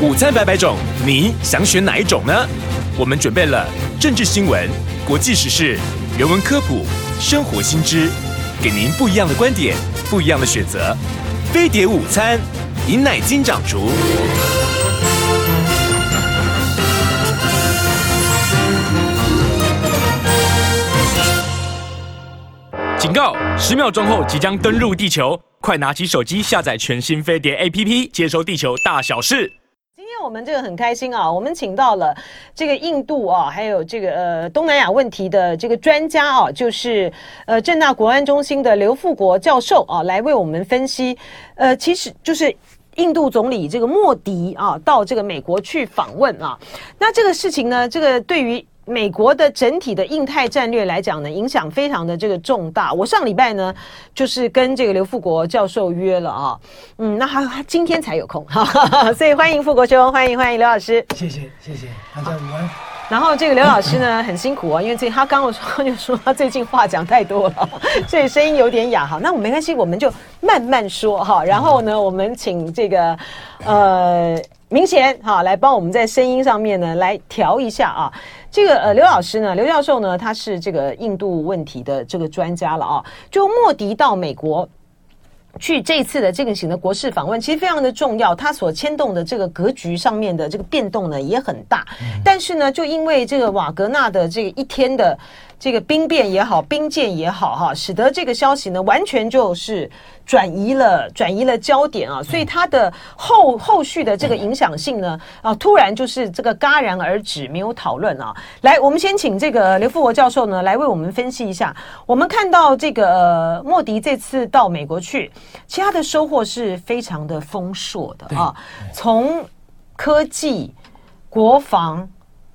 午餐百百种，你想选哪一种呢？我们准备了政治新闻、国际时事、人文科普、生活新知，给您不一样的观点，不一样的选择。飞碟午餐，饮奶金掌厨。警告！十秒钟后即将登陆地球，快拿起手机下载全新飞碟 APP，接收地球大小事。我们这个很开心啊！我们请到了这个印度啊，还有这个呃东南亚问题的这个专家啊，就是呃正大国安中心的刘富国教授啊，来为我们分析。呃，其实就是印度总理这个莫迪啊，到这个美国去访问啊，那这个事情呢，这个对于。美国的整体的印太战略来讲呢，影响非常的这个重大。我上礼拜呢，就是跟这个刘富国教授约了啊，嗯，那他他今天才有空，哈哈，所以欢迎富国兄，欢迎欢迎刘老师，谢谢谢谢大家午安。然后这个刘老师呢很辛苦啊，因为最他刚刚说就说他最近话讲太多了，所以声音有点哑哈。那我没关系，我们就慢慢说哈。然后呢，我们请这个呃明显哈来帮我们在声音上面呢来调一下啊。这个呃，刘老师呢，刘教授呢，他是这个印度问题的这个专家了啊。就莫迪到美国去这次的这个型的国事访问，其实非常的重要，他所牵动的这个格局上面的这个变动呢也很大。但是呢，就因为这个瓦格纳的这个一天的。这个兵变也好，兵谏也好，哈，使得这个消息呢，完全就是转移了，转移了焦点啊，所以它的后后续的这个影响性呢，啊，突然就是这个戛然而止，没有讨论啊。来，我们先请这个刘富国教授呢，来为我们分析一下。我们看到这个、呃、莫迪这次到美国去，其他的收获是非常的丰硕的啊，从科技、国防。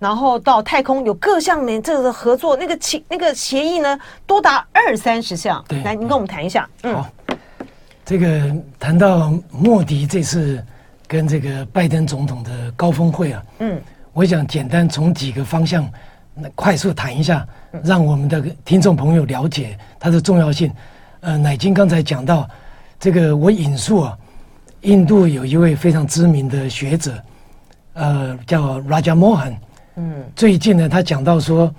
然后到太空有各项的这个合作，那个协那个协议呢，多达二三十项。对，来，您跟我们谈一下。嗯，好，这个谈到莫迪这次跟这个拜登总统的高峰会啊，嗯，我想简单从几个方向快速谈一下，让我们的听众朋友了解它的重要性。呃，乃金刚才讲到这个，我引述啊，印度有一位非常知名的学者，呃，叫 Raja Mohan。嗯，最近呢，他讲到说，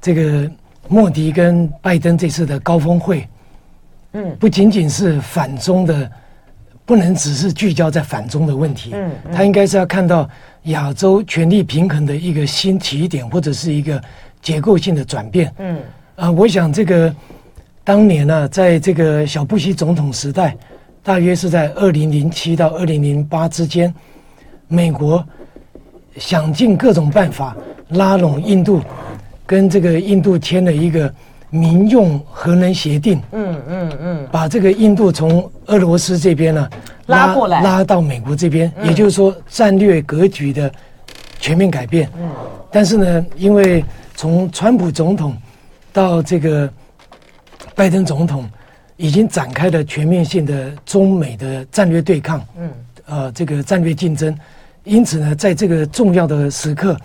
这个莫迪跟拜登这次的高峰会，嗯，不仅仅是反中的，不能只是聚焦在反中的问题，嗯，他应该是要看到亚洲权力平衡的一个新起点，或者是一个结构性的转变，嗯，啊，我想这个当年呢，啊，在这个小布希总统时代，大约是在二零零七到二零零八之间，美国。想尽各种办法拉拢印度，跟这个印度签了一个民用核能协定。嗯嗯嗯，把这个印度从俄罗斯这边呢拉过来，拉到美国这边，也就是说战略格局的全面改变。嗯，但是呢，因为从川普总统到这个拜登总统，已经展开了全面性的中美的战略对抗。嗯，呃，这个战略竞争。因此呢，在这个重要的时刻，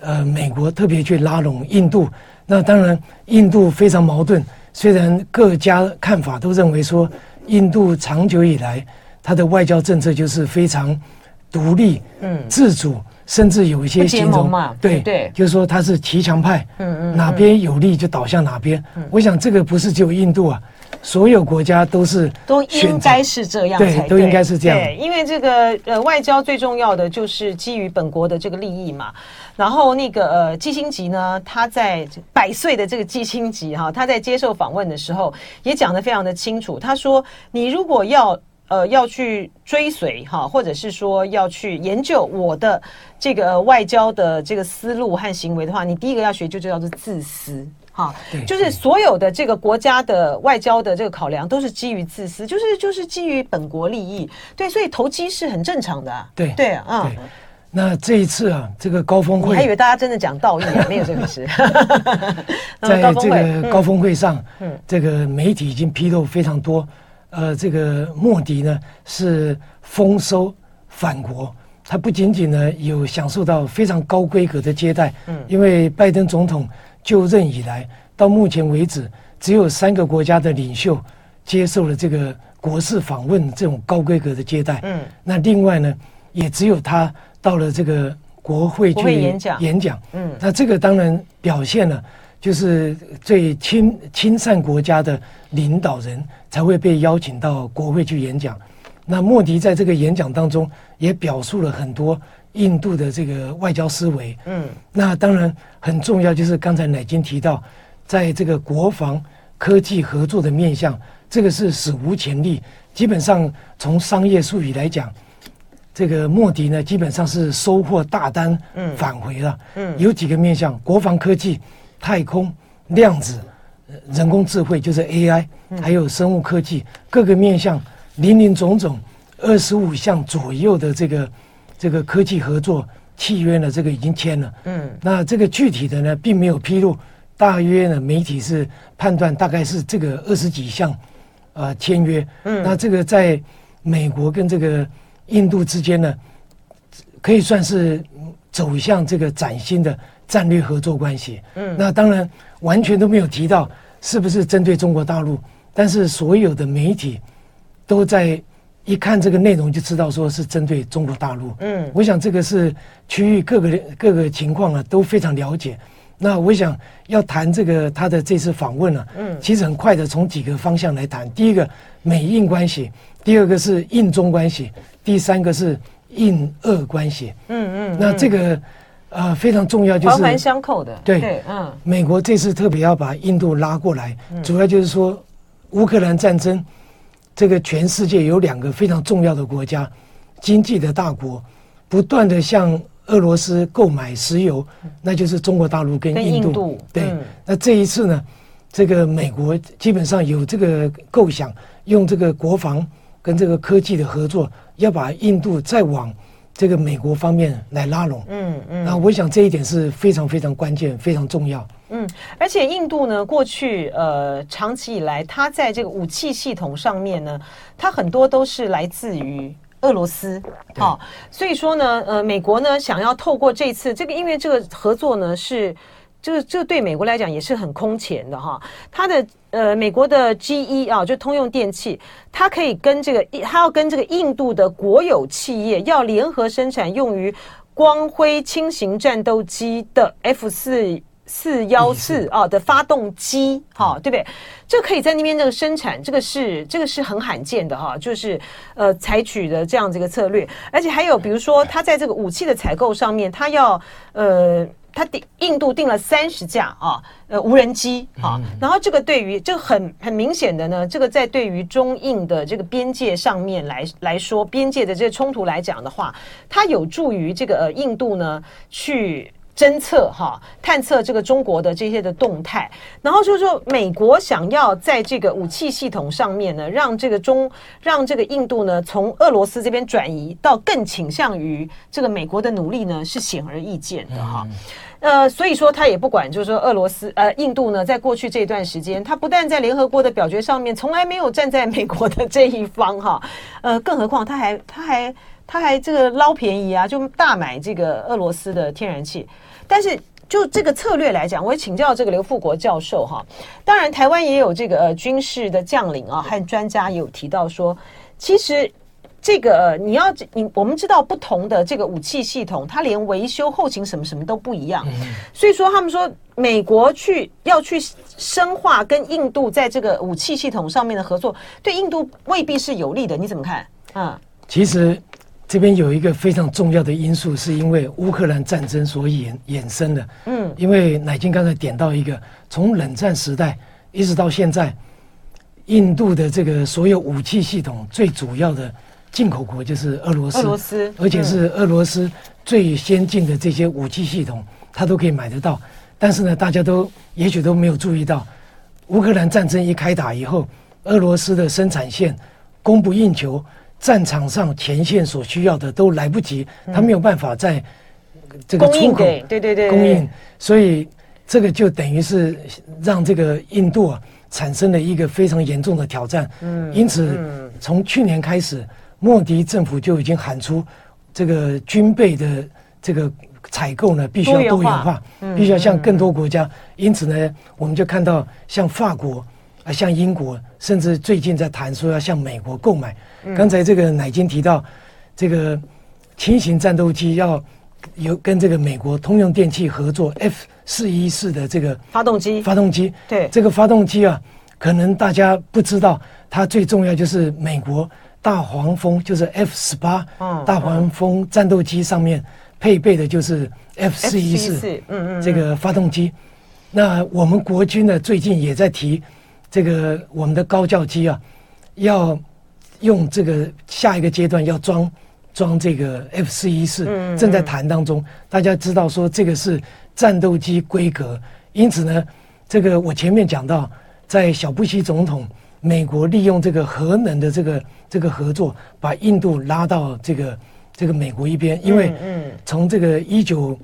呃，美国特别去拉拢印度。那当然，印度非常矛盾。虽然各家看法都认为说，印度长久以来它的外交政策就是非常独立、嗯，自主，甚至有一些形容嘛，对对，就是说他是骑墙派，嗯嗯，哪边有利就倒向哪边。我想这个不是只有印度啊。所有国家都是都应该是这样才对，都应该是这样。对，因为这个呃，外交最重要的就是基于本国的这个利益嘛。然后那个呃，基辛吉呢，他在百岁的这个基辛吉哈，他在接受访问的时候也讲得非常的清楚。他说：“你如果要呃要去追随哈，或者是说要去研究我的这个外交的这个思路和行为的话，你第一个要学就就叫做自私。”哈，就是所有的这个国家的外交的这个考量都是基于自私，就是就是基于本国利益，对，所以投机是很正常的，对对啊。那这一次啊，这个高峰会，我还以为大家真的讲道义啊，没有这个事。在 这个高峰会上，嗯，这个媒体已经披露非常多，呃，这个莫迪呢是丰收返国，他不仅仅呢有享受到非常高规格的接待，嗯，因为拜登总统。就任以来，到目前为止，只有三个国家的领袖接受了这个国事访问这种高规格的接待。嗯，那另外呢，也只有他到了这个国会去演讲。演讲，嗯，那这个当然表现了，就是最亲亲善国家的领导人才会被邀请到国会去演讲。那莫迪在这个演讲当中也表述了很多印度的这个外交思维，嗯，那当然很重要，就是刚才乃金提到，在这个国防科技合作的面向，这个是史无前例。基本上从商业术语来讲，这个莫迪呢基本上是收获大单，返回了，嗯，有几个面向：国防科技、太空、量子、人工智慧，就是 AI，还有生物科技，各个面向。林林总总，二十五项左右的这个这个科技合作契约呢，这个已经签了。嗯，那这个具体的呢，并没有披露。大约呢，媒体是判断大概是这个二十几项，呃，签约。嗯，那这个在美国跟这个印度之间呢，可以算是走向这个崭新的战略合作关系。嗯，那当然完全都没有提到是不是针对中国大陆，但是所有的媒体。都在一看这个内容就知道说是针对中国大陆。嗯，我想这个是区域各个各个情况啊都非常了解。那我想要谈这个他的这次访问呢，嗯，其实很快的从几个方向来谈。第一个美印关系，第二个是印中关系，第三个是印俄关系。嗯嗯，那这个呃非常重要，就是环环相扣的。对，嗯，美国这次特别要把印度拉过来，主要就是说乌克兰战争。这个全世界有两个非常重要的国家，经济的大国，不断的向俄罗斯购买石油，那就是中国大陆跟印度。印度对，嗯、那这一次呢，这个美国基本上有这个构想，用这个国防跟这个科技的合作，要把印度再往这个美国方面来拉拢。嗯嗯，那我想这一点是非常非常关键，非常重要。嗯，而且印度呢，过去呃长期以来，它在这个武器系统上面呢，它很多都是来自于俄罗斯，好、哦，所以说呢，呃，美国呢想要透过这次这个，因为这个合作呢是，这个这个对美国来讲也是很空前的哈，它的呃美国的 GE 啊，就通用电气，它可以跟这个它要跟这个印度的国有企业要联合生产用于光辉轻型战斗机的 F 四。四幺四啊的发动机，哈，对不对？这可以在那边这个生产，这个是这个是很罕见的哈，就是呃采取的这样子一个策略，而且还有比如说，它在这个武器的采购上面，它要呃，它订印度订了三十架啊，呃无人机啊，然后这个对于这个很很明显的呢，这个在对于中印的这个边界上面来来说，边界的这个冲突来讲的话，它有助于这个呃印度呢去。侦测哈，探测这个中国的这些的动态，然后就是说，美国想要在这个武器系统上面呢，让这个中，让这个印度呢，从俄罗斯这边转移到更倾向于这个美国的努力呢，是显而易见的哈。呃，所以说他也不管，就是说俄罗斯呃，印度呢，在过去这段时间，他不但在联合国的表决上面从来没有站在美国的这一方哈，呃，更何况他还他还他还这个捞便宜啊，就大买这个俄罗斯的天然气。但是就这个策略来讲，我也请教这个刘富国教授哈。当然，台湾也有这个呃军事的将领啊和专家也有提到说，其实这个你要你我们知道不同的这个武器系统，它连维修后勤什么什么都不一样。所以说他们说美国去要去深化跟印度在这个武器系统上面的合作，对印度未必是有利的。你怎么看？嗯，其实。这边有一个非常重要的因素，是因为乌克兰战争所衍衍生的。嗯，因为乃金刚才点到一个，从冷战时代一直到现在，印度的这个所有武器系统最主要的进口国就是俄罗斯，俄罗斯，而且是俄罗斯最先进的这些武器系统，它都可以买得到。但是呢，大家都也许都没有注意到，乌克兰战争一开打以后，俄罗斯的生产线供不应求。战场上前线所需要的都来不及，他没有办法在这个出口对对对供应，所以这个就等于是让这个印度啊产生了一个非常严重的挑战。嗯，因此从去年开始，莫迪政府就已经喊出这个军备的这个采购呢，必须要多元化，必须要向更多国家。因此呢，我们就看到像法国啊，像英国，甚至最近在谈说要向美国购买。刚才这个乃金提到，这个轻型战斗机要有跟这个美国通用电气合作 F 四一四的这个发动机，发动机对这个发动机啊，可能大家不知道，它最重要就是美国大黄蜂，就是 F 十八，大黄蜂战斗机上面配备的就是 F 四一四，嗯嗯，这个发动机。那我们国军呢，最近也在提这个我们的高教机啊，要用这个下一个阶段要装装这个 F 四一四，正在谈当中。大家知道说这个是战斗机规格，因此呢，这个我前面讲到，在小布希总统，美国利用这个核能的这个这个合作，把印度拉到这个这个美国一边，因为从这个一九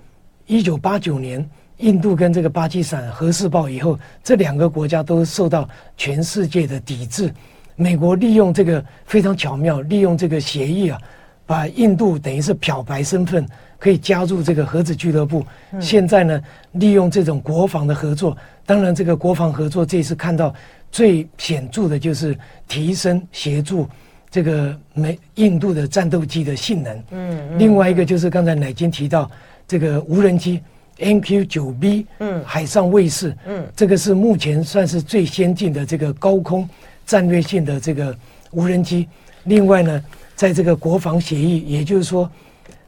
一九八九年，印度跟这个巴基斯坦核试爆以后，这两个国家都受到全世界的抵制。美国利用这个非常巧妙，利用这个协议啊，把印度等于是漂白身份可以加入这个核子俱乐部。现在呢，利用这种国防的合作，当然这个国防合作这次看到最显著的就是提升协助这个美印度的战斗机的性能。嗯，另外一个就是刚才乃金提到这个无人机 MQ 九 B，嗯，海上卫士，嗯，这个是目前算是最先进的这个高空。战略性的这个无人机，另外呢，在这个国防协议，也就是说，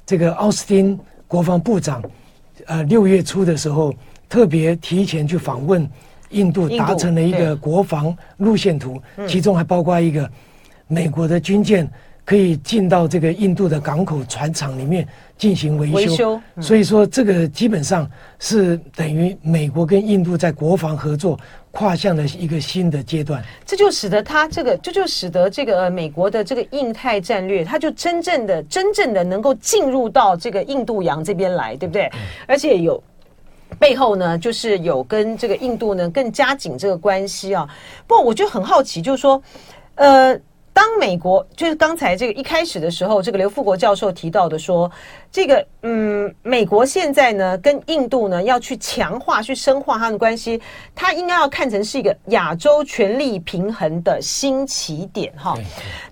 这个奥斯汀国防部长，呃，六月初的时候，特别提前去访问印度，达成了一个国防路线图，其中还包括一个美国的军舰可以进到这个印度的港口船厂里面进行维修。所以说，这个基本上是等于美国跟印度在国防合作。跨向了一个新的阶段，这就使得它这个，这就使得这个美国的这个印太战略，它就真正的、真正的能够进入到这个印度洋这边来，对不对？而且有背后呢，就是有跟这个印度呢更加紧这个关系啊。不过我就很好奇，就是说，呃。当美国就是刚才这个一开始的时候，这个刘富国教授提到的说，这个嗯，美国现在呢跟印度呢要去强化、去深化他们的关系，他应该要看成是一个亚洲权力平衡的新起点哈。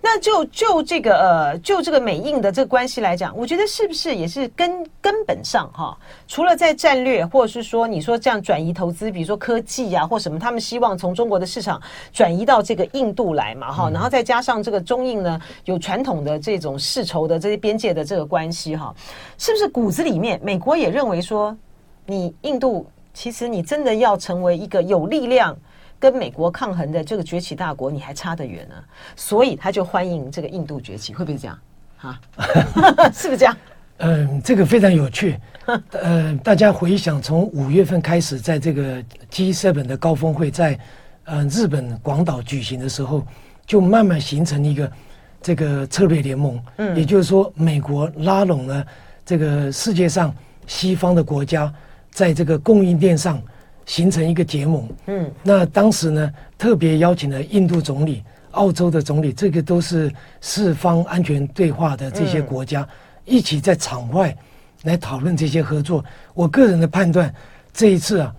那就就这个呃，就这个美印的这个关系来讲，我觉得是不是也是根根本上哈，除了在战略或者是说你说这样转移投资，比如说科技啊或什么，他们希望从中国的市场转移到这个印度来嘛哈，然后再加上。让这个中印呢有传统的这种世仇的这些边界的这个关系哈，是不是骨子里面美国也认为说，你印度其实你真的要成为一个有力量跟美国抗衡的这个崛起大国，你还差得远呢？所以他就欢迎这个印度崛起，会不会这样？哈，是不是这样？嗯，这个非常有趣。呃，大家回想从五月份开始，在这个 G7 的高峰会在呃日本广岛举行的时候。就慢慢形成一个这个策略联盟，嗯，也就是说，美国拉拢了这个世界上西方的国家，在这个供应链上形成一个结盟，嗯，那当时呢，特别邀请了印度总理、澳洲的总理，这个都是四方安全对话的这些国家，一起在场外来讨论这些合作。我个人的判断，这一次啊，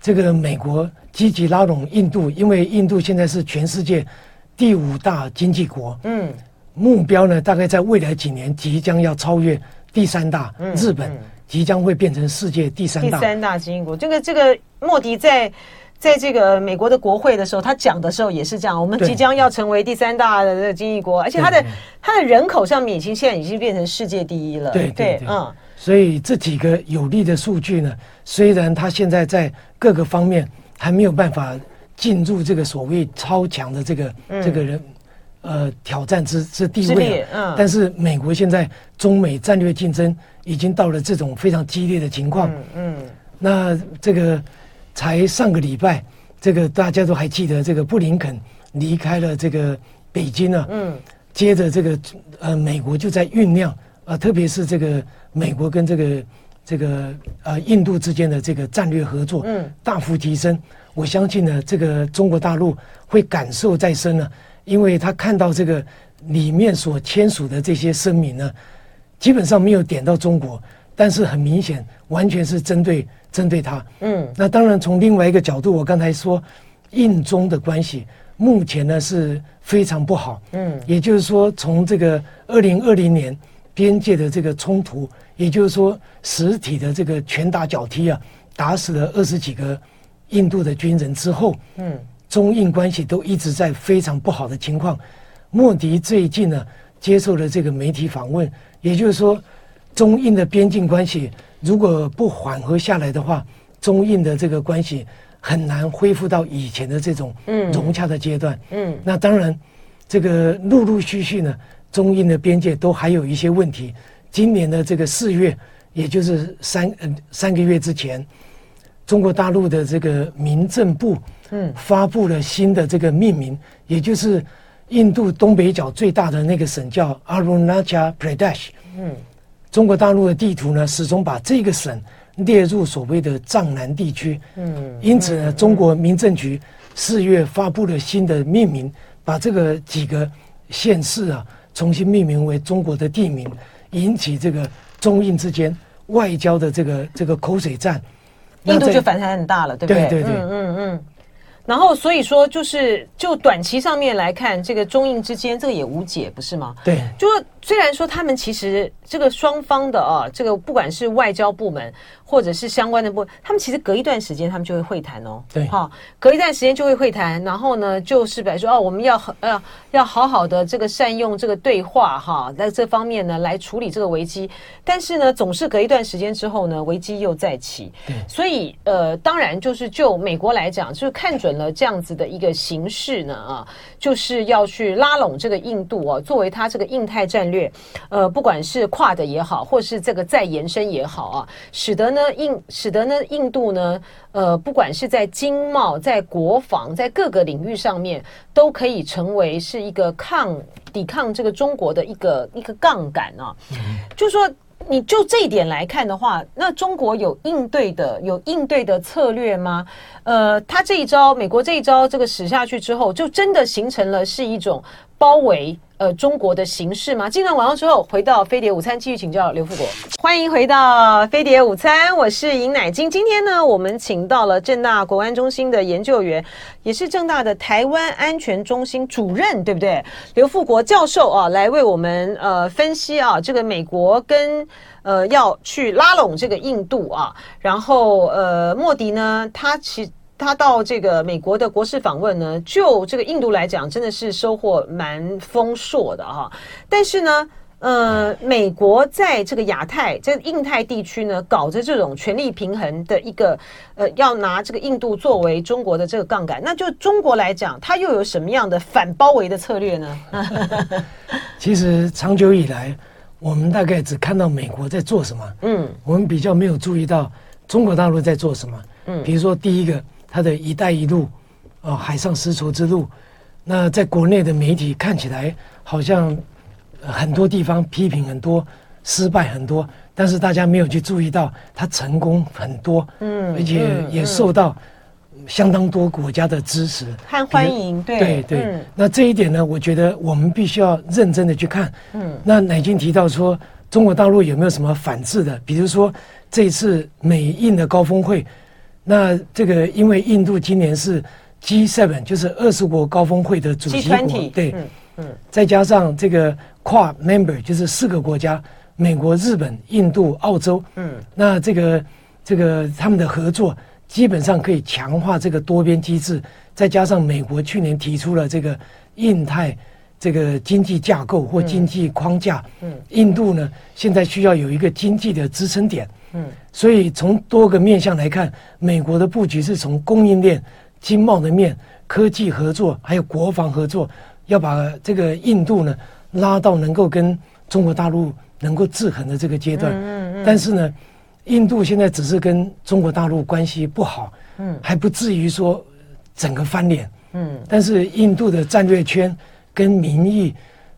这个美国积极拉拢印度，因为印度现在是全世界。第五大经济国，嗯，目标呢，大概在未来几年即将要超越第三大日本，即将会变成世界第三大第三大经济国。这个这个莫迪在在这个美国的国会的时候，他讲的时候也是这样，我们即将要成为第三大的这个经济国，而且他的他的人口上面已经现在已经变成世界第一了。对对嗯，所以这几个有利的数据呢，虽然他现在在各个方面还没有办法。进入这个所谓超强的这个、嗯、这个人，呃，挑战之之地位、啊、嗯，但是美国现在中美战略竞争已经到了这种非常激烈的情况。嗯，嗯那这个才上个礼拜，这个大家都还记得，这个布林肯离开了这个北京啊。嗯。接着这个呃，美国就在酝酿啊、呃，特别是这个美国跟这个这个呃印度之间的这个战略合作，嗯，大幅提升。我相信呢，这个中国大陆会感受再深呢，因为他看到这个里面所签署的这些声明呢，基本上没有点到中国，但是很明显，完全是针对针对他。嗯，那当然从另外一个角度，我刚才说印中的关系目前呢是非常不好。嗯，也就是说，从这个二零二零年边界的这个冲突，也就是说实体的这个拳打脚踢啊，打死了二十几个印度的军人之后，嗯，中印关系都一直在非常不好的情况。莫迪最近呢接受了这个媒体访问，也就是说，中印的边境关系如果不缓和下来的话，中印的这个关系很难恢复到以前的这种融洽的阶段。嗯，那当然，这个陆陆续续呢，中印的边界都还有一些问题。今年的这个四月，也就是三呃三个月之前，中国大陆的这个民政部嗯发布了新的这个命名，也就是印度东北角最大的那个省叫 Arunachal Pradesh。嗯，中国大陆的地图呢，始终把这个省。列入所谓的藏南地区，嗯，因此呢，中国民政局四月发布了新的命名，把这个几个县市啊重新命名为中国的地名，引起这个中印之间外交的这个这个口水战，印度就反弹很大了，对不对？对对对，嗯嗯嗯。然后所以说，就是就短期上面来看，这个中印之间这个也无解，不是吗？对，就虽然说他们其实这个双方的啊，这个不管是外交部门。或者是相关的部，他们其实隔一段时间他们就会会谈哦。对，好，隔一段时间就会会谈，然后呢，就是比如说哦，我们要呃要好好的这个善用这个对话哈，在这方面呢来处理这个危机。但是呢，总是隔一段时间之后呢，危机又再起。对，所以呃，当然就是就美国来讲，就是看准了这样子的一个形式呢啊，就是要去拉拢这个印度啊，作为它这个印太战略，呃，不管是跨的也好，或是这个再延伸也好啊，使得呢。印使得呢，印度呢，呃，不管是在经贸、在国防、在各个领域上面，都可以成为是一个抗抵抗这个中国的一个一个杠杆啊。嗯、就说，你就这一点来看的话，那中国有应对的有应对的策略吗？呃，他这一招，美国这一招，这个使下去之后，就真的形成了是一种包围。呃，中国的形势吗？进段广告之后，回到飞碟午餐，继续请教刘富国。欢迎回到飞碟午餐，我是尹乃菁。今天呢，我们请到了正大国安中心的研究员，也是正大的台湾安全中心主任，对不对？刘富国教授啊，来为我们呃分析啊，这个美国跟呃要去拉拢这个印度啊，然后呃莫迪呢，他其。他到这个美国的国事访问呢，就这个印度来讲，真的是收获蛮丰硕的哈。但是呢，呃，美国在这个亚太、在印太地区呢，搞着这种权力平衡的一个，呃，要拿这个印度作为中国的这个杠杆。那就中国来讲，它又有什么样的反包围的策略呢？其实长久以来，我们大概只看到美国在做什么，嗯，我们比较没有注意到中国大陆在做什么，嗯，比如说第一个。它的一带一路，啊，海上丝绸之路，那在国内的媒体看起来好像很多地方批评很多，失败很多，但是大家没有去注意到它成功很多，嗯，而且也受到相当多国家的支持和欢迎，对对对。那这一点呢，我觉得我们必须要认真的去看。嗯，那乃金提到说，中国大陆有没有什么反制的？比如说这次美印的高峰会。那这个，因为印度今年是 G7，就是二十国高峰会的主席国，对，嗯嗯，再加上这个跨 member，就是四个国家，美国、日本、印度、澳洲，嗯，那这个这个他们的合作基本上可以强化这个多边机制，再加上美国去年提出了这个印太这个经济架构或经济框架，嗯，印度呢现在需要有一个经济的支撑点。嗯，所以从多个面向来看，美国的布局是从供应链、经贸的面、科技合作，还有国防合作，要把这个印度呢拉到能够跟中国大陆能够制衡的这个阶段。嗯嗯。但是呢，印度现在只是跟中国大陆关系不好，嗯，还不至于说整个翻脸。嗯。但是印度的战略圈跟民意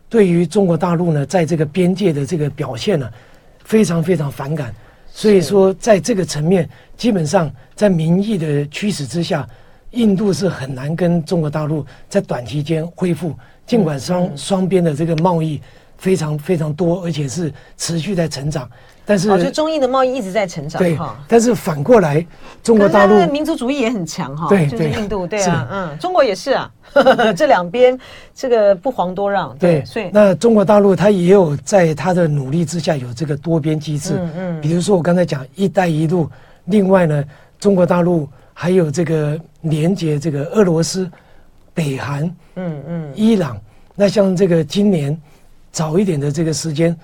对于中国大陆呢，在这个边界的这个表现呢，非常非常反感。所以说，在这个层面，基本上在民意的驱使之下，印度是很难跟中国大陆在短期间恢复。尽管双双边的这个贸易非常非常多，而且是持续在成长。但是，哦，就中印的贸易一直在成长，对。但是反过来，中国大陆民族主义也很强哈，对，就是印度，对啊，嗯，中国也是啊，这两边这个不遑多让，对。所以，那中国大陆它也有在它的努力之下有这个多边机制，嗯嗯。比如说我刚才讲“一带一路”，另外呢，中国大陆还有这个连接这个俄罗斯、北韩，嗯嗯，伊朗。那像这个今年早一点的这个时间。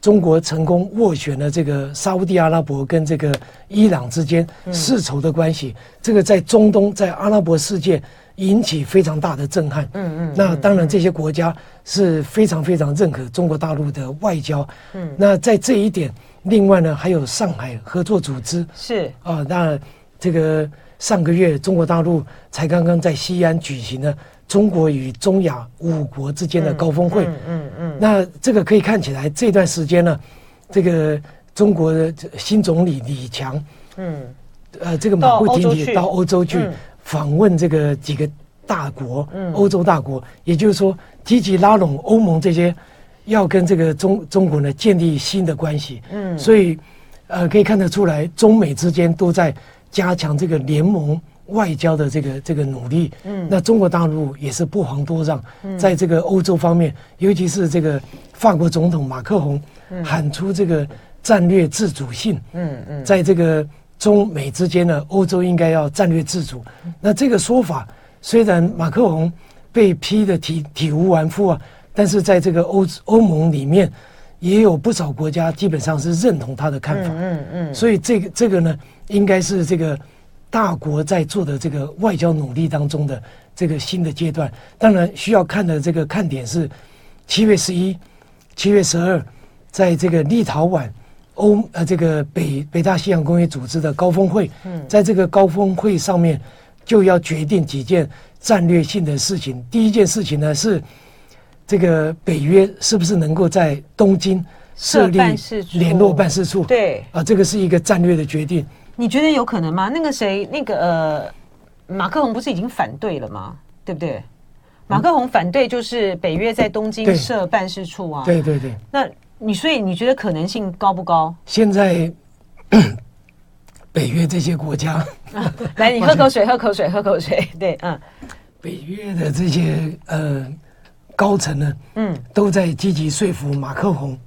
中国成功斡旋了这个沙乌地阿拉伯跟这个伊朗之间世仇的关系，这个在中东在阿拉伯世界引起非常大的震撼。嗯嗯，那当然这些国家是非常非常认可中国大陆的外交。嗯，那在这一点，另外呢还有上海合作组织是啊，那这个上个月中国大陆才刚刚在西安举行了。中国与中亚五国之间的高峰会，嗯嗯嗯，那这个可以看起来这段时间呢，这个中国的新总理李强，嗯，呃，这个马不停蹄到欧洲去访问这个几个大国，嗯，欧洲大国，也就是说积极拉拢欧盟这些，要跟这个中中国呢建立新的关系，嗯，所以呃可以看得出来，中美之间都在加强这个联盟。外交的这个这个努力，嗯，那中国大陆也是不遑多让，在这个欧洲方面，尤其是这个法国总统马克宏喊出这个战略自主性，嗯嗯，在这个中美之间呢，欧洲应该要战略自主。那这个说法虽然马克宏被批的体体无完肤啊，但是在这个欧欧盟里面也有不少国家基本上是认同他的看法，嗯嗯，所以这个这个呢，应该是这个。大国在做的这个外交努力当中的这个新的阶段，当然需要看的这个看点是七月十一、七月十二，在这个立陶宛欧呃这个北北大西洋公约组织的高峰会，嗯在这个高峰会上面就要决定几件战略性的事情。第一件事情呢是这个北约是不是能够在东京设立联络办事处？对啊，这个是一个战略的决定。你觉得有可能吗？那个谁，那个呃，马克宏不是已经反对了吗？对不对？马克宏反对就是北约在东京设办事处啊。对对对。那你所以你觉得可能性高不高？现在 北约这些国家，来，你喝口水，喝口水，喝口水。对，嗯。北约的这些呃高层呢，嗯，都在积极说服马克宏。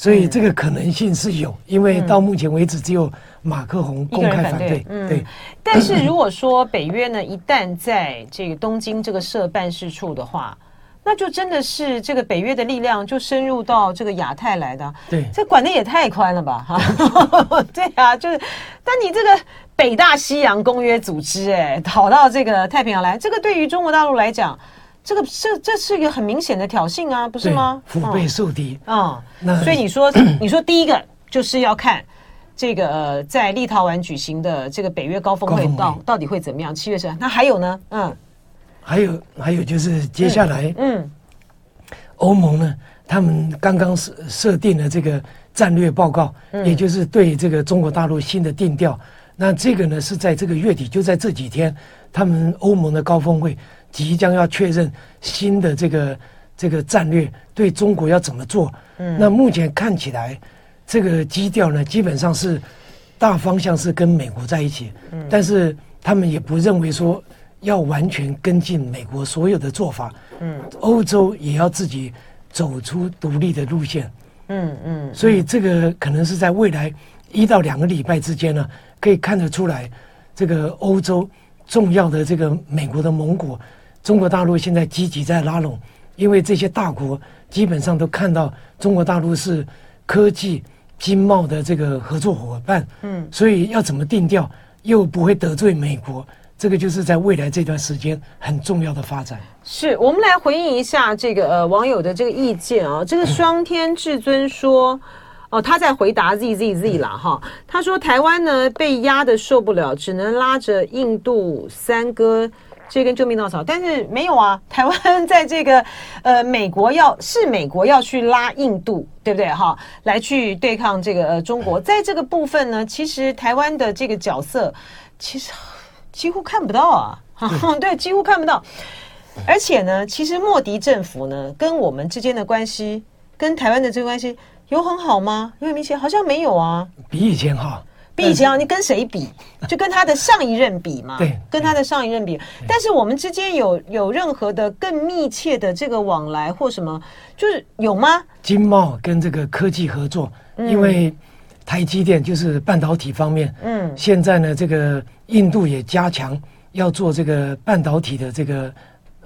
所以这个可能性是有，因为到目前为止只有马克宏公开反对。嗯，对。但是如果说北约呢，一旦在这个东京这个设办事处的话，那就真的是这个北约的力量就深入到这个亚太来的。对，这管的也太宽了吧？哈，对啊，就是，但你这个北大西洋公约组织，哎，跑到这个太平洋来，这个对于中国大陆来讲。这个这这是一个很明显的挑衅啊，不是吗？腹背受敌啊，那所以你说 你说第一个就是要看这个、呃、在立陶宛举行的这个北约高峰会到到底会怎么样？七月十，那还有呢？嗯，还有还有就是接下来，嗯，欧盟呢，他们刚刚设设定了这个战略报告，也就是对这个中国大陆新的定调。那这个呢是在这个月底，就在这几天，他们欧盟的高峰会。即将要确认新的这个这个战略对中国要怎么做？嗯，那目前看起来，这个基调呢，基本上是大方向是跟美国在一起，嗯，但是他们也不认为说要完全跟进美国所有的做法，嗯，欧洲也要自己走出独立的路线，嗯嗯，所以这个可能是在未来一到两个礼拜之间呢，可以看得出来，这个欧洲重要的这个美国的盟国。中国大陆现在积极在拉拢，因为这些大国基本上都看到中国大陆是科技、经贸的这个合作伙伴，嗯，所以要怎么定调又不会得罪美国，这个就是在未来这段时间很重要的发展。是我们来回应一下这个呃网友的这个意见啊，这个双天至尊说，哦，他在回答 Z Z Z 了哈，他说台湾呢被压的受不了，只能拉着印度三哥。这跟救命稻草，但是没有啊。台湾在这个呃，美国要是美国要去拉印度，对不对哈？来去对抗这个呃中国，在这个部分呢，其实台湾的这个角色其实几乎看不到啊，对，几乎看不到。而且呢，其实莫迪政府呢跟我们之间的关系跟台湾的这个关系有很好吗？有很明显？好像没有啊，比以前好。比以前好，你跟谁比？就跟他的上一任比嘛。对，跟他的上一任比。但是我们之间有有任何的更密切的这个往来或什么，就是有吗？经贸跟这个科技合作，因为台积电就是半导体方面，嗯，现在呢，这个印度也加强要做这个半导体的这个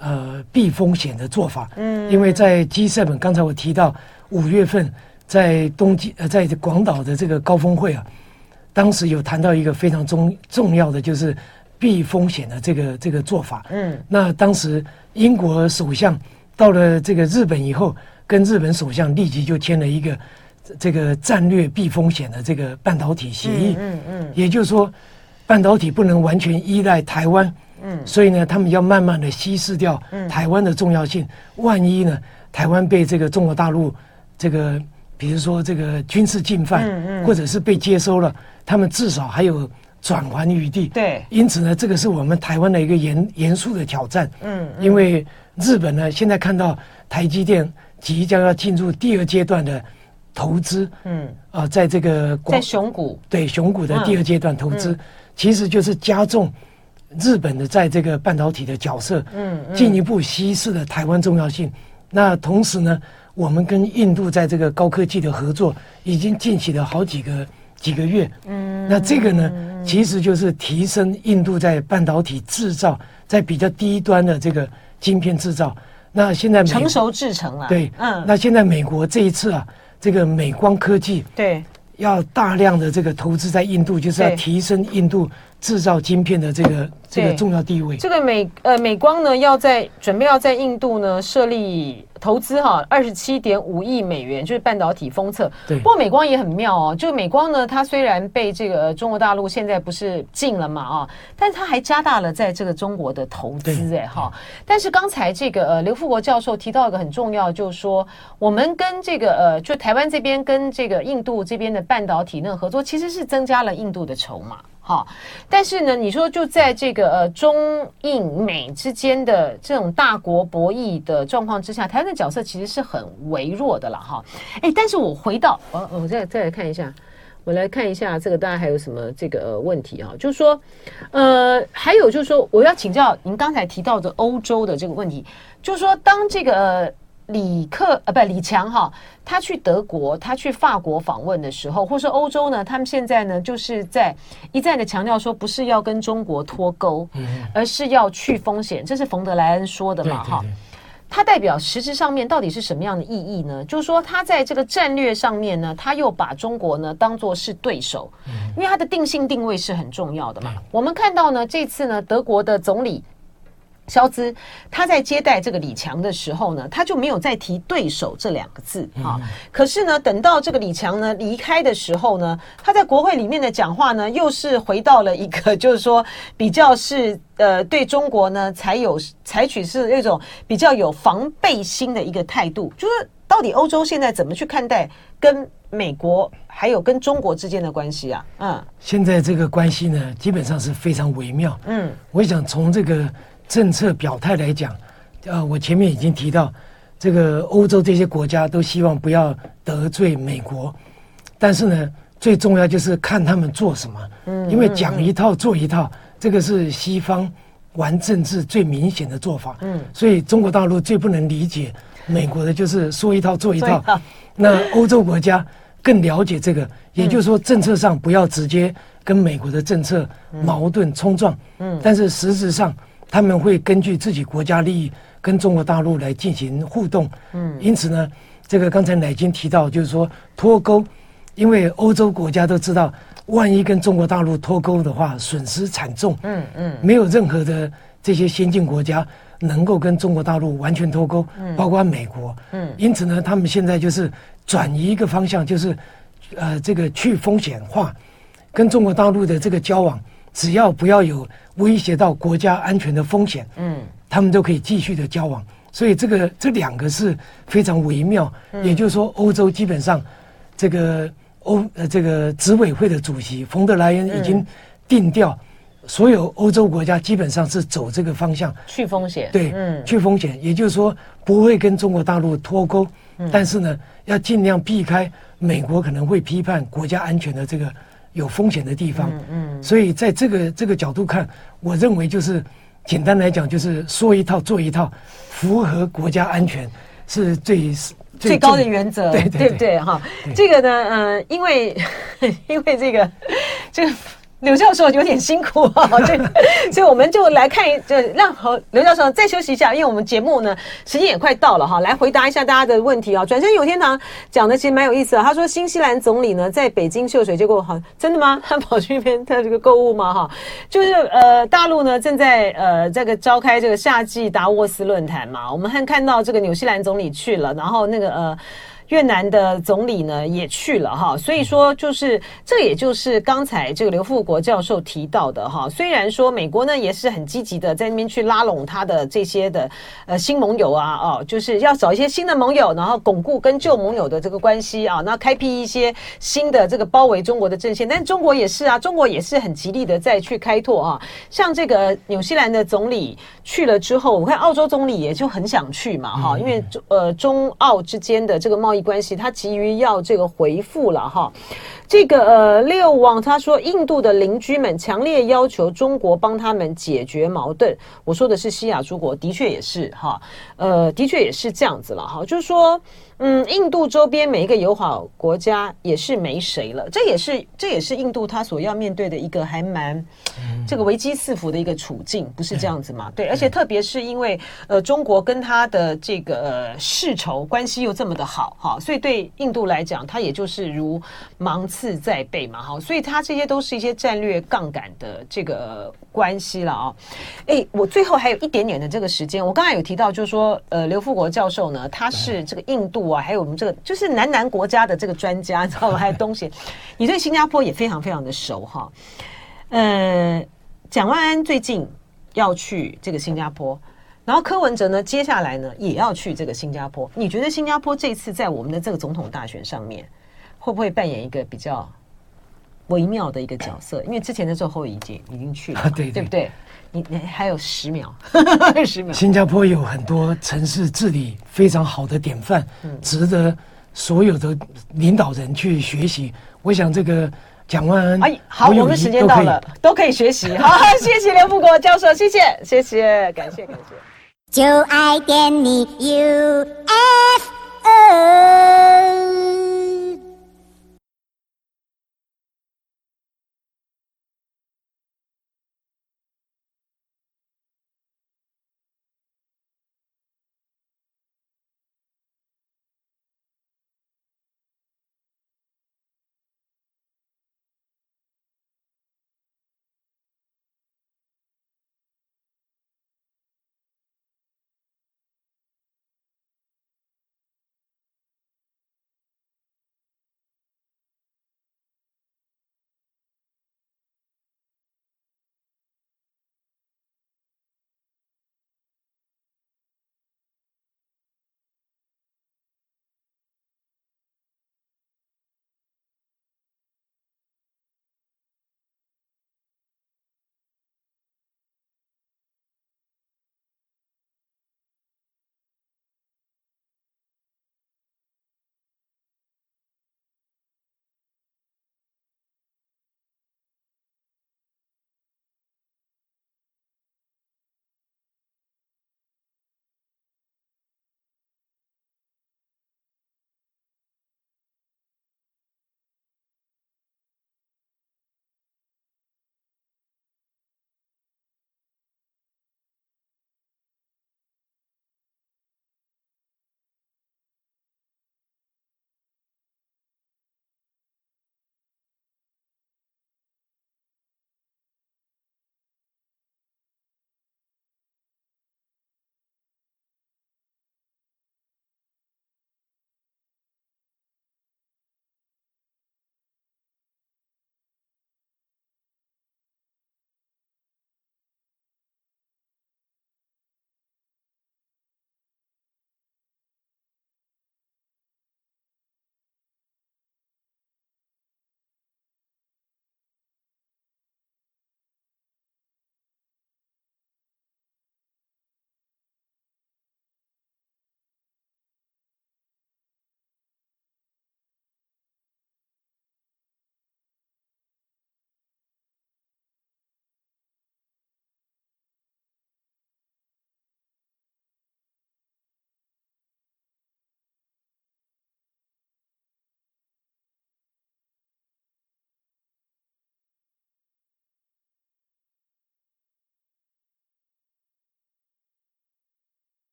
呃避风险的做法，嗯，因为在 G7，刚才我提到五月份在东京呃在广岛的这个高峰会啊。当时有谈到一个非常重重要的，就是避风险的这个这个做法。嗯，那当时英国首相到了这个日本以后，跟日本首相立即就签了一个这个战略避风险的这个半导体协议。嗯嗯，也就是说，半导体不能完全依赖台湾。嗯，所以呢，他们要慢慢的稀释掉台湾的重要性。万一呢，台湾被这个中国大陆这个。比如说这个军事进犯，嗯嗯，或者是被接收了，他们至少还有转圜余地。对，因此呢，这个是我们台湾的一个严严肃的挑战。嗯，因为日本呢，现在看到台积电即将要进入第二阶段的投资。嗯，啊，在这个在熊谷，对熊谷的第二阶段投资，其实就是加重日本的在这个半导体的角色。嗯，进一步稀释了台湾重要性。那同时呢，我们跟印度在这个高科技的合作已经进行了好几个几个月。嗯，那这个呢，其实就是提升印度在半导体制造，在比较低端的这个晶片制造。那现在成熟制成了。对，嗯。那现在美国这一次啊，这个美光科技对，要大量的这个投资在印度，就是要提升印度制造晶片的这个这个重要地位。这个美呃美光呢，要在准备要在印度呢设立。投资哈二十七点五亿美元，就是半导体封测。对，不过美光也很妙哦，就美光呢，它虽然被这个中国大陆现在不是禁了嘛啊，但它还加大了在这个中国的投资哎哈。但是刚才这个呃刘富国教授提到一个很重要，就是说我们跟这个呃就台湾这边跟这个印度这边的半导体那个合作，其实是增加了印度的筹码。好，但是呢，你说就在这个呃中印美之间的这种大国博弈的状况之下，台湾的角色其实是很微弱的了哈。哎，但是我回到，我我再再来看一下，我来看一下这个大家还有什么这个、问题啊？就是说，呃，还有就是说，我要请教您刚才提到的欧洲的这个问题，就是说，当这个。呃李克呃，不，李强哈，他去德国，他去法国访问的时候，或是欧洲呢，他们现在呢，就是在一再的强调说，不是要跟中国脱钩，而是要去风险，这是冯德莱恩说的嘛哈。他代表实质上面到底是什么样的意义呢？就是说，他在这个战略上面呢，他又把中国呢当做是对手，因为他的定性定位是很重要的嘛。我们看到呢，这次呢，德国的总理。肖兹他在接待这个李强的时候呢，他就没有再提对手这两个字啊。可是呢，等到这个李强呢离开的时候呢，他在国会里面的讲话呢，又是回到了一个就是说比较是呃对中国呢才有采取是那种比较有防备心的一个态度。就是到底欧洲现在怎么去看待跟美国还有跟中国之间的关系啊？嗯，现在这个关系呢，基本上是非常微妙。嗯，我想从这个。政策表态来讲，呃，我前面已经提到，这个欧洲这些国家都希望不要得罪美国，但是呢，最重要就是看他们做什么，嗯，因为讲一套做一套，这个是西方玩政治最明显的做法，嗯，所以中国大陆最不能理解美国的就是说一套做一套，那欧洲国家更了解这个，也就是说政策上不要直接跟美国的政策矛盾冲撞，嗯，但是实质上。他们会根据自己国家利益跟中国大陆来进行互动，嗯，因此呢，这个刚才乃金提到，就是说脱钩，因为欧洲国家都知道，万一跟中国大陆脱钩的话，损失惨重，嗯嗯，没有任何的这些先进国家能够跟中国大陆完全脱钩，嗯，包括美国，嗯，因此呢，他们现在就是转移一个方向，就是呃，这个去风险化，跟中国大陆的这个交往。只要不要有威胁到国家安全的风险，嗯，他们都可以继续的交往。所以这个这两个是非常微妙。也就是说，欧洲基本上这个欧呃这个执委会的主席冯德莱恩已经定调，所有欧洲国家基本上是走这个方向，去风险。对，嗯，去风险，也就是说不会跟中国大陆脱钩，嗯、但是呢，要尽量避开美国可能会批判国家安全的这个有风险的地方。嗯，嗯，所以在这个这个角度看，我认为就是简单来讲，就是说一套做一套，符合国家安全是最最，最高的原则，对对，对，对不对？哈，这个呢，嗯、呃，因为 因为这个这个。刘教授有点辛苦啊，这个，所以我们就来看一，就让和刘教授再休息一下，因为我们节目呢时间也快到了哈，来回答一下大家的问题啊。转身有天堂讲的其实蛮有意思的，他说新西兰总理呢在北京秀水，结果好真的吗？他 跑去那边他这个购物吗？哈，就是呃大陆呢正在呃这个召开这个夏季达沃斯论坛嘛，我们还看到这个纽西兰总理去了，然后那个呃。越南的总理呢也去了哈，所以说就是这也就是刚才这个刘富国教授提到的哈。虽然说美国呢也是很积极的在那边去拉拢他的这些的呃新盟友啊哦，就是要找一些新的盟友，然后巩固跟旧盟友的这个关系啊，那开辟一些新的这个包围中国的阵线。但中国也是啊，中国也是很极力的再去开拓啊。像这个纽西兰的总理去了之后，我看澳洲总理也就很想去嘛哈，因为呃中澳之间的这个贸易。关系，他急于要这个回复了哈。这个呃，六网他说，印度的邻居们强烈要求中国帮他们解决矛盾。我说的是西亚诸国，的确也是哈，呃，的确也是这样子了哈，就是说。嗯，印度周边每一个友好国家也是没谁了，这也是这也是印度他所要面对的一个还蛮这个危机四伏的一个处境，不是这样子吗？对，而且特别是因为呃中国跟他的这个呃世仇关系又这么的好哈，所以对印度来讲，他也就是如芒刺在背嘛哈，所以他这些都是一些战略杠杆的这个关系了啊。哎，我最后还有一点点的这个时间，我刚才有提到，就是说呃刘富国教授呢，他是这个印度。我还有我们这个就是南南国家的这个专家，你知道吗？还有东西，你对新加坡也非常非常的熟哈。呃，蒋万安最近要去这个新加坡，然后柯文哲呢，接下来呢也要去这个新加坡。你觉得新加坡这次在我们的这个总统大选上面，会不会扮演一个比较微妙的一个角色？因为之前的时候已经已经去了，对对不对？你你还有十秒，十秒。新加坡有很多城市治理非常好的典范，嗯，值得所有的领导人去学习。我想这个蒋万安，哎，好，我们时间到了，都可以学习。好，谢谢刘富国教授，谢谢，谢谢，感谢，感谢。就爱点你 UFO。